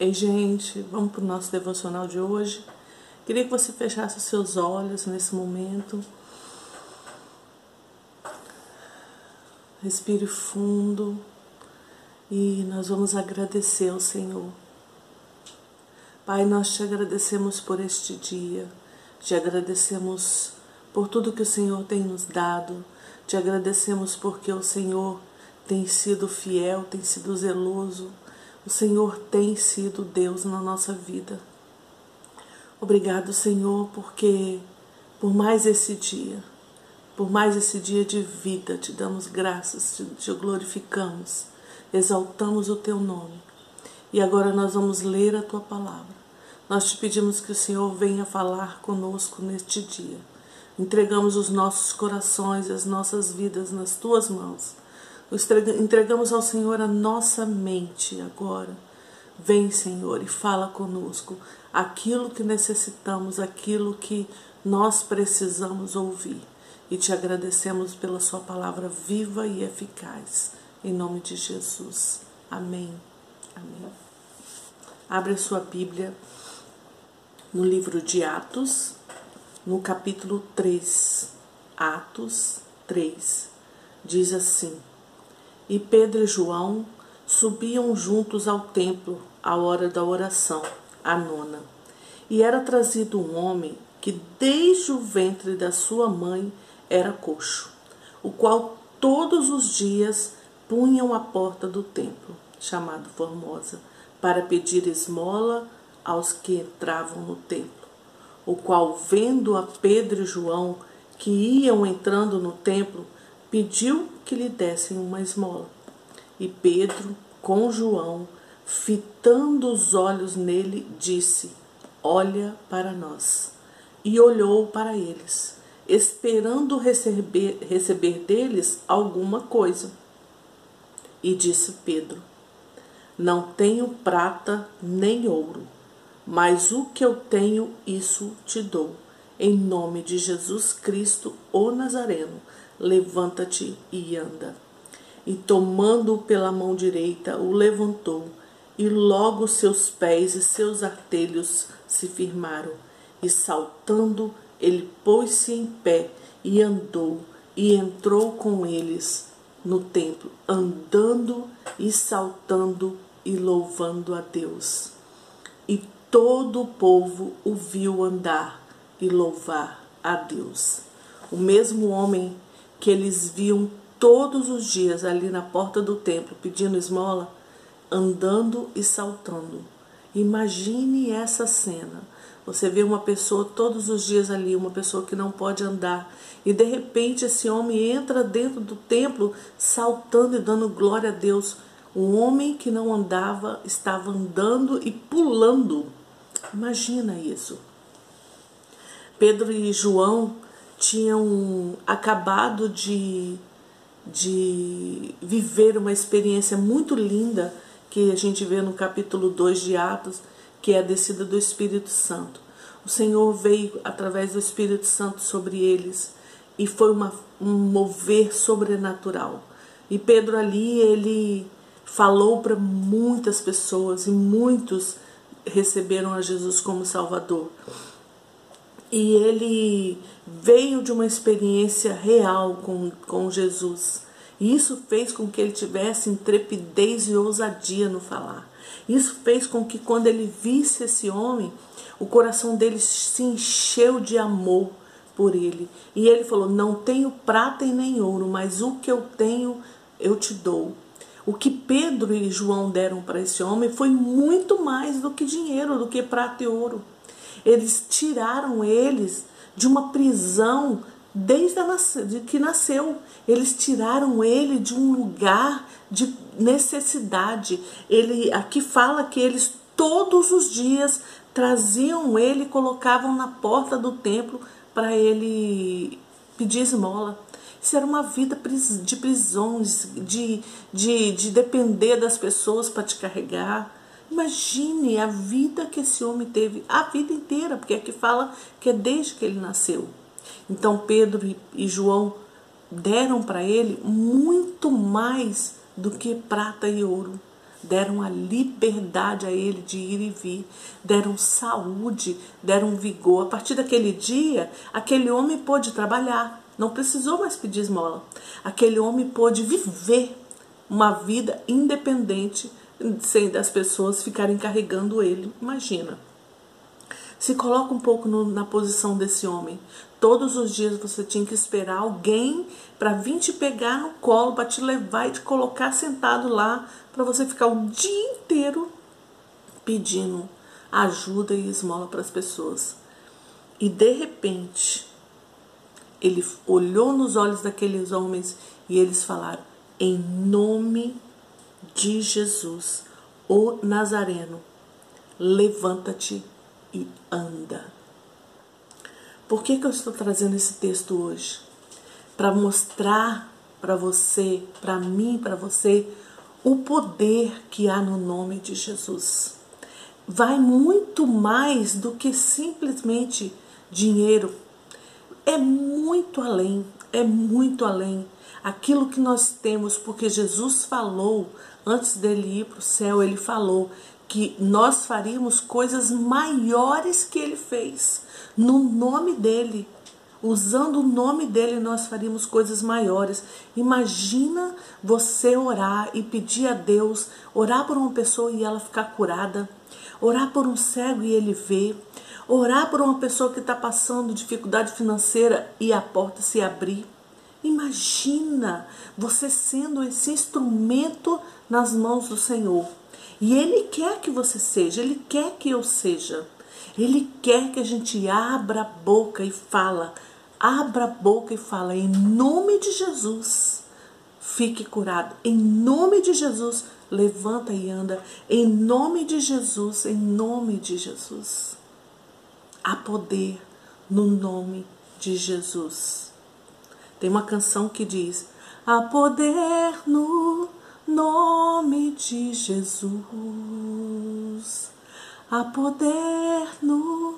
Ei, gente, vamos para o nosso devocional de hoje. Queria que você fechasse seus olhos nesse momento. Respire fundo e nós vamos agradecer ao Senhor. Pai, nós te agradecemos por este dia, te agradecemos por tudo que o Senhor tem nos dado, te agradecemos porque o Senhor tem sido fiel, tem sido zeloso o Senhor tem sido Deus na nossa vida. Obrigado, Senhor, porque por mais esse dia, por mais esse dia de vida, te damos graças, te, te glorificamos, exaltamos o teu nome. E agora nós vamos ler a tua palavra. Nós te pedimos que o Senhor venha falar conosco neste dia. Entregamos os nossos corações as nossas vidas nas tuas mãos Entregamos ao Senhor a nossa mente agora. Vem, Senhor, e fala conosco aquilo que necessitamos, aquilo que nós precisamos ouvir. E te agradecemos pela Sua palavra viva e eficaz. Em nome de Jesus. Amém. Amém. Abre a sua Bíblia no livro de Atos, no capítulo 3. Atos 3. Diz assim: e Pedro e João subiam juntos ao templo à hora da oração, a nona. E era trazido um homem que desde o ventre da sua mãe era coxo, o qual todos os dias punham à porta do templo, chamado Formosa, para pedir esmola aos que entravam no templo, o qual, vendo a Pedro e João que iam entrando no templo, pediu que lhe dessem uma esmola. E Pedro, com João, fitando os olhos nele, disse: Olha para nós. E olhou para eles, esperando receber, receber deles alguma coisa. E disse Pedro: Não tenho prata nem ouro, mas o que eu tenho, isso te dou. Em nome de Jesus Cristo, o Nazareno, levanta-te e anda. E tomando-o pela mão direita, o levantou, e logo seus pés e seus artelhos se firmaram. E saltando, ele pôs-se em pé e andou, e entrou com eles no templo, andando e saltando e louvando a Deus. E todo o povo o viu andar e louvar a Deus. O mesmo homem que eles viam todos os dias ali na porta do templo pedindo esmola, andando e saltando. Imagine essa cena. Você vê uma pessoa todos os dias ali, uma pessoa que não pode andar, e de repente esse homem entra dentro do templo saltando e dando glória a Deus. Um homem que não andava estava andando e pulando. Imagina isso. Pedro e João tinham acabado de, de viver uma experiência muito linda que a gente vê no capítulo 2 de Atos, que é a descida do Espírito Santo. O Senhor veio através do Espírito Santo sobre eles e foi uma, um mover sobrenatural. E Pedro ali, ele falou para muitas pessoas e muitos receberam a Jesus como Salvador e ele veio de uma experiência real com, com Jesus. E isso fez com que ele tivesse intrepidez e ousadia no falar. Isso fez com que quando ele visse esse homem, o coração dele se encheu de amor por ele. E ele falou: Não tenho prata e nem ouro, mas o que eu tenho eu te dou. O que Pedro e João deram para esse homem foi muito mais do que dinheiro, do que prata e ouro. Eles tiraram eles de uma prisão desde de que nasceu. Eles tiraram ele de um lugar de necessidade. Ele aqui fala que eles todos os dias traziam ele e colocavam na porta do templo para ele pedir esmola. Isso era uma vida de prisões, de, de, de depender das pessoas para te carregar. Imagine a vida que esse homem teve, a vida inteira, porque aqui fala que é desde que ele nasceu. Então Pedro e João deram para ele muito mais do que prata e ouro. deram a liberdade a ele de ir e vir, deram saúde, deram vigor. A partir daquele dia, aquele homem pôde trabalhar, não precisou mais pedir esmola. Aquele homem pôde viver uma vida independente das pessoas ficarem carregando ele. Imagina. Se coloca um pouco no, na posição desse homem. Todos os dias você tinha que esperar alguém para vir te pegar no colo, para te levar e te colocar sentado lá, para você ficar o dia inteiro pedindo ajuda e esmola para as pessoas. E de repente, ele olhou nos olhos daqueles homens e eles falaram: em nome de Jesus, o Nazareno, levanta-te e anda. Por que, que eu estou trazendo esse texto hoje? Para mostrar para você, para mim, para você, o poder que há no nome de Jesus. Vai muito mais do que simplesmente dinheiro. É muito além, é muito além. Aquilo que nós temos, porque Jesus falou, antes dele ir para o céu, ele falou que nós faríamos coisas maiores que ele fez. No nome dele, usando o nome dele, nós faríamos coisas maiores. Imagina você orar e pedir a Deus, orar por uma pessoa e ela ficar curada, orar por um cego e ele ver, orar por uma pessoa que está passando dificuldade financeira e a porta se abrir. Imagina você sendo esse instrumento nas mãos do Senhor. E Ele quer que você seja, Ele quer que eu seja. Ele quer que a gente abra a boca e fala, abra a boca e fala, em nome de Jesus, fique curado. Em nome de Jesus, levanta e anda. Em nome de Jesus, em nome de Jesus. Há poder no nome de Jesus. Tem uma canção que diz: Há poder no nome de Jesus. Há poder no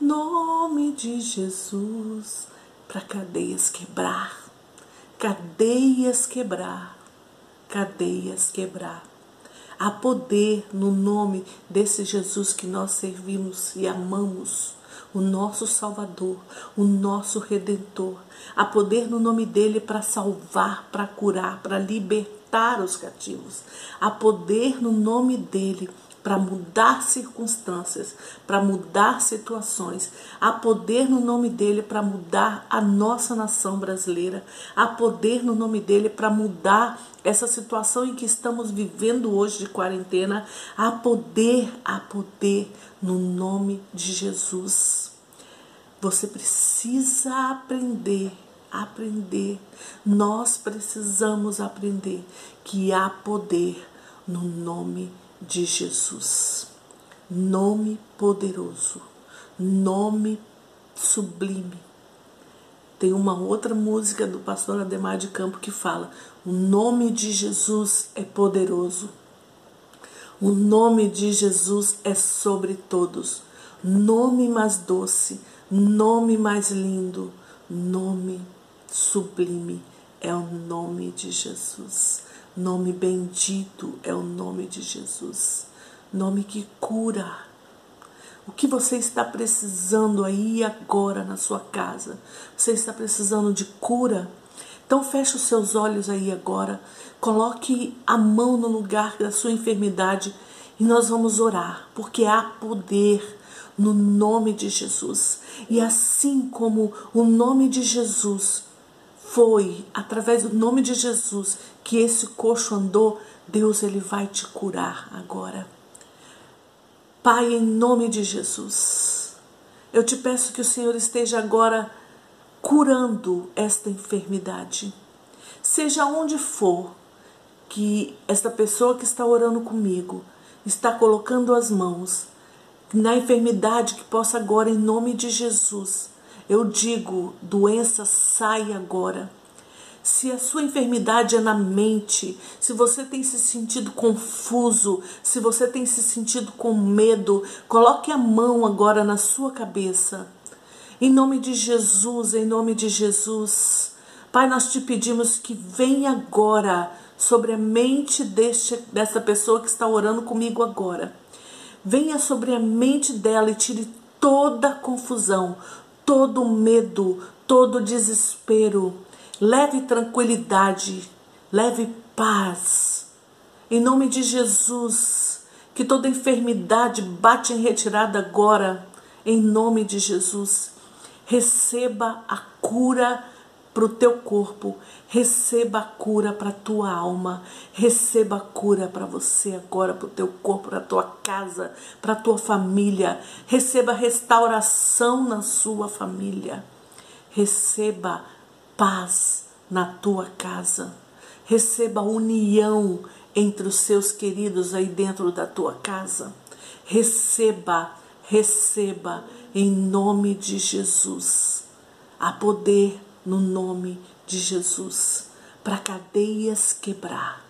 nome de Jesus para cadeias quebrar, cadeias quebrar, cadeias quebrar. Há poder no nome desse Jesus que nós servimos e amamos o nosso Salvador, o nosso Redentor. Há poder no nome dele para salvar, para curar, para libertar os cativos. Há poder no nome dele para mudar circunstâncias, para mudar situações. Há poder no nome dele para mudar a nossa nação brasileira. Há poder no nome dele para mudar essa situação em que estamos vivendo hoje de quarentena. Há poder, há poder no nome de Jesus. Você precisa aprender, aprender. Nós precisamos aprender que há poder no nome de Jesus. Nome poderoso, nome sublime. Tem uma outra música do pastor Ademar de Campo que fala: O nome de Jesus é poderoso. O nome de Jesus é sobre todos. Nome mais doce, nome mais lindo, nome sublime é o nome de Jesus. Nome bendito é o nome de Jesus. Nome que cura. O que você está precisando aí agora na sua casa? Você está precisando de cura? Então feche os seus olhos aí agora, coloque a mão no lugar da sua enfermidade e nós vamos orar, porque há poder no nome de Jesus. E assim como o nome de Jesus foi através do nome de Jesus que esse coxo andou, Deus ele vai te curar agora. Pai, em nome de Jesus, eu te peço que o Senhor esteja agora curando esta enfermidade. Seja onde for que esta pessoa que está orando comigo está colocando as mãos na enfermidade que possa agora, em nome de Jesus, eu digo: doença, sai agora. Se a sua enfermidade é na mente, se você tem se sentido confuso, se você tem se sentido com medo, coloque a mão agora na sua cabeça. Em nome de Jesus, em nome de Jesus. Pai, nós te pedimos que venha agora sobre a mente deste, dessa pessoa que está orando comigo agora. Venha sobre a mente dela e tire toda a confusão, todo o medo, todo o desespero. Leve tranquilidade, leve paz. Em nome de Jesus, que toda enfermidade bate em retirada agora, em nome de Jesus. Receba a cura para o teu corpo, receba a cura para a tua alma, receba a cura para você agora, para o teu corpo, para a tua casa, para a tua família, receba restauração na sua família, receba paz na tua casa, receba união entre os seus queridos aí dentro da tua casa, receba, receba em nome de Jesus. Há poder no nome de Jesus, para cadeias quebrar,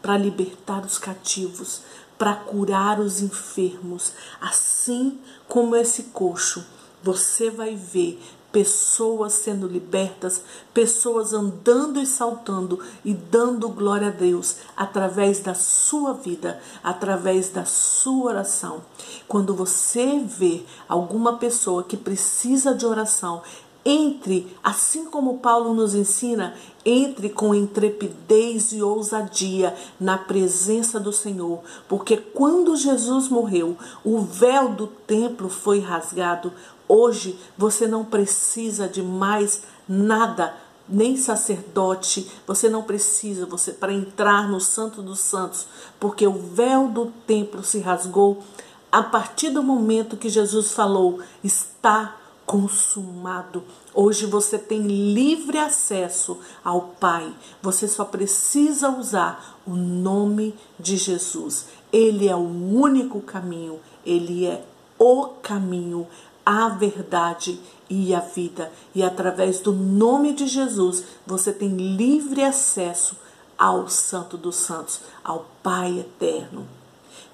para libertar os cativos, para curar os enfermos, assim como esse coxo. Você vai ver pessoas sendo libertas, pessoas andando e saltando e dando glória a Deus através da sua vida, através da sua oração. Quando você vê alguma pessoa que precisa de oração, entre, assim como Paulo nos ensina, entre com intrepidez e ousadia na presença do Senhor, porque quando Jesus morreu, o véu do templo foi rasgado. Hoje você não precisa de mais nada, nem sacerdote, você não precisa você para entrar no Santo dos Santos, porque o véu do templo se rasgou a partir do momento que Jesus falou: está consumado. Hoje você tem livre acesso ao Pai. Você só precisa usar o nome de Jesus. Ele é o único caminho, ele é o caminho, a verdade e a vida. E através do nome de Jesus, você tem livre acesso ao Santo dos Santos, ao Pai eterno.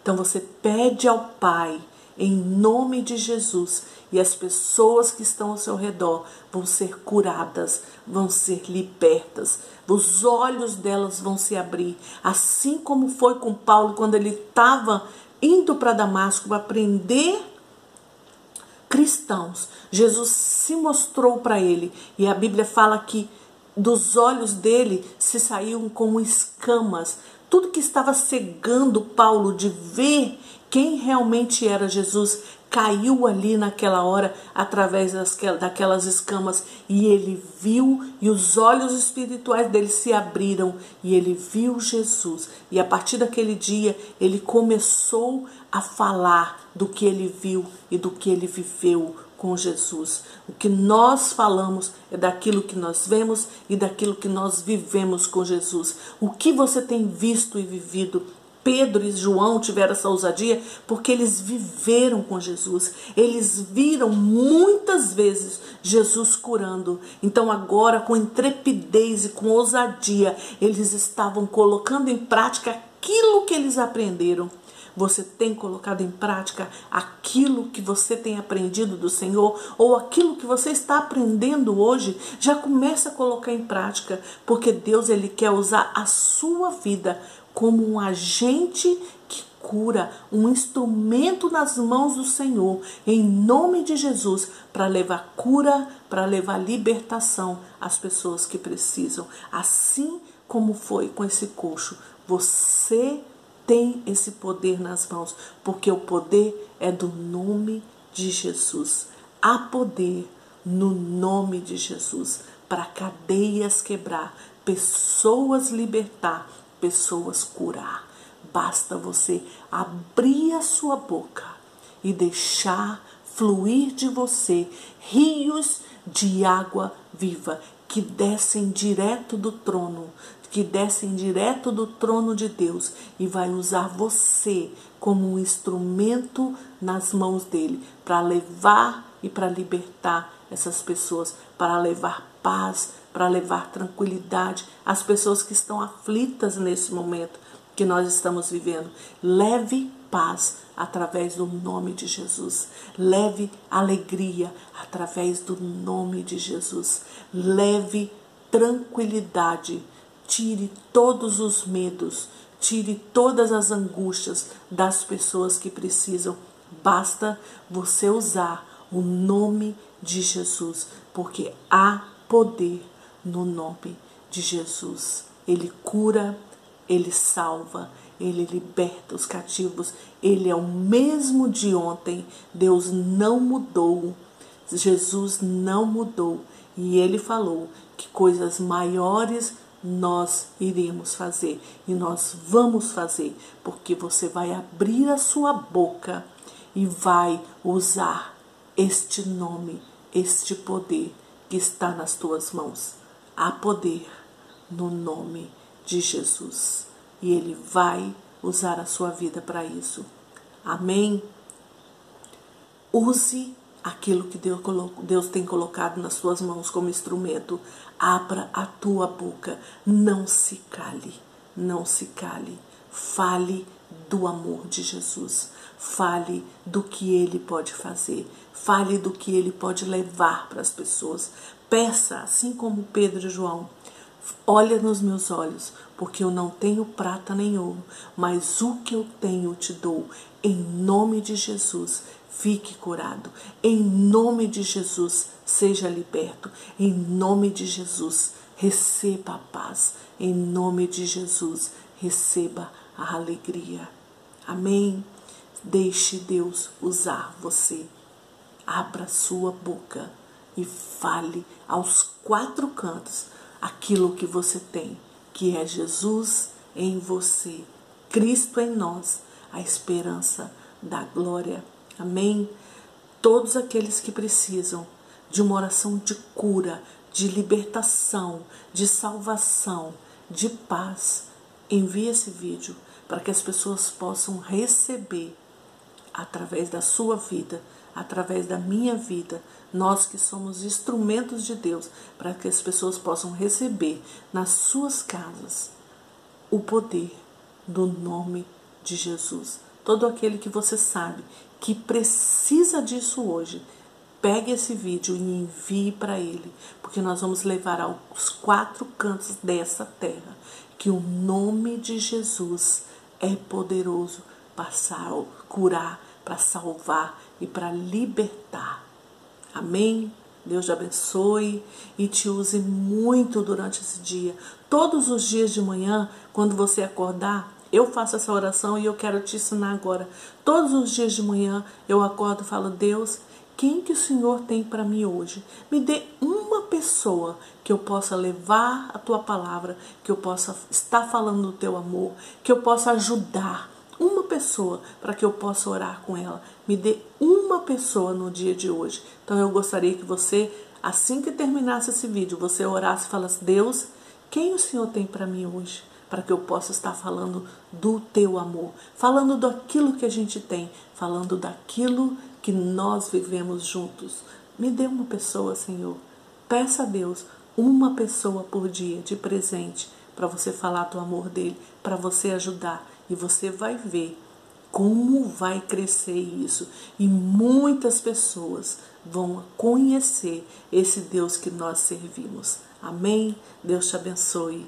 Então você pede ao Pai em nome de Jesus e as pessoas que estão ao seu redor vão ser curadas, vão ser libertas, os olhos delas vão se abrir, assim como foi com Paulo quando ele estava indo para Damasco aprender cristãos. Jesus se mostrou para ele e a Bíblia fala que dos olhos dele se saíam como escamas. Tudo que estava cegando Paulo de ver quem realmente era Jesus caiu ali naquela hora através das, daquelas escamas e ele viu e os olhos espirituais dele se abriram e ele viu Jesus e a partir daquele dia ele começou a falar do que ele viu e do que ele viveu com Jesus. O que nós falamos é daquilo que nós vemos e daquilo que nós vivemos com Jesus. O que você tem visto e vivido Pedro e João tiveram essa ousadia porque eles viveram com Jesus. Eles viram muitas vezes Jesus curando. Então, agora, com intrepidez e com ousadia, eles estavam colocando em prática aquilo que eles aprenderam. Você tem colocado em prática aquilo que você tem aprendido do Senhor ou aquilo que você está aprendendo hoje? Já começa a colocar em prática, porque Deus ele quer usar a sua vida como um agente que cura, um instrumento nas mãos do Senhor, em nome de Jesus, para levar cura, para levar libertação às pessoas que precisam. Assim como foi com esse coxo, você tem esse poder nas mãos, porque o poder é do nome de Jesus. Há poder no nome de Jesus para cadeias quebrar, pessoas libertar pessoas curar. Basta você abrir a sua boca e deixar fluir de você rios de água viva que descem direto do trono, que descem direto do trono de Deus e vai usar você como um instrumento nas mãos dele para levar e para libertar essas pessoas, para levar paz, para levar tranquilidade às pessoas que estão aflitas nesse momento que nós estamos vivendo. Leve paz através do nome de Jesus. Leve alegria através do nome de Jesus. Leve tranquilidade tire todos os medos, tire todas as angústias das pessoas que precisam. Basta você usar o nome de Jesus, porque há poder no nome de Jesus. Ele cura, ele salva, ele liberta os cativos. Ele é o mesmo de ontem. Deus não mudou. Jesus não mudou. E ele falou que coisas maiores nós iremos fazer e nós vamos fazer, porque você vai abrir a sua boca e vai usar este nome, este poder que está nas tuas mãos. Há poder no nome de Jesus e Ele vai usar a sua vida para isso. Amém? Use aquilo que Deus, tem colocado nas suas mãos como instrumento. Abra a tua boca. Não se cale. Não se cale. Fale do amor de Jesus. Fale do que ele pode fazer. Fale do que ele pode levar para as pessoas. Peça, assim como Pedro e João. Olha nos meus olhos, porque eu não tenho prata nem ouro, mas o que eu tenho te dou. Em nome de Jesus, fique curado. Em nome de Jesus, seja liberto. Em nome de Jesus, receba a paz. Em nome de Jesus, receba a alegria. Amém. Deixe Deus usar você. Abra sua boca e fale aos quatro cantos aquilo que você tem, que é Jesus em você, Cristo em nós, a esperança da glória. Amém? Todos aqueles que precisam de uma oração de cura, de libertação, de salvação, de paz, envie esse vídeo para que as pessoas possam receber através da sua vida, através da minha vida, nós que somos instrumentos de Deus, para que as pessoas possam receber nas suas casas o poder do nome de Jesus. Todo aquele que você sabe que precisa disso hoje, pegue esse vídeo e envie para ele, porque nós vamos levar aos quatro cantos dessa terra que o nome de Jesus é poderoso para curar, para salvar e para libertar. Amém? Deus te abençoe e te use muito durante esse dia. Todos os dias de manhã, quando você acordar, eu faço essa oração e eu quero te ensinar agora. Todos os dias de manhã eu acordo e falo: Deus, quem que o Senhor tem para mim hoje? Me dê uma pessoa que eu possa levar a tua palavra, que eu possa estar falando do teu amor, que eu possa ajudar uma pessoa para que eu possa orar com ela. Me dê uma pessoa no dia de hoje. Então eu gostaria que você, assim que terminasse esse vídeo, você orasse e falasse: Deus, quem o Senhor tem para mim hoje? Para que eu possa estar falando do teu amor, falando daquilo que a gente tem, falando daquilo que nós vivemos juntos. Me dê uma pessoa, Senhor. Peça a Deus uma pessoa por dia de presente para você falar do amor dele, para você ajudar e você vai ver como vai crescer isso. E muitas pessoas vão conhecer esse Deus que nós servimos. Amém? Deus te abençoe.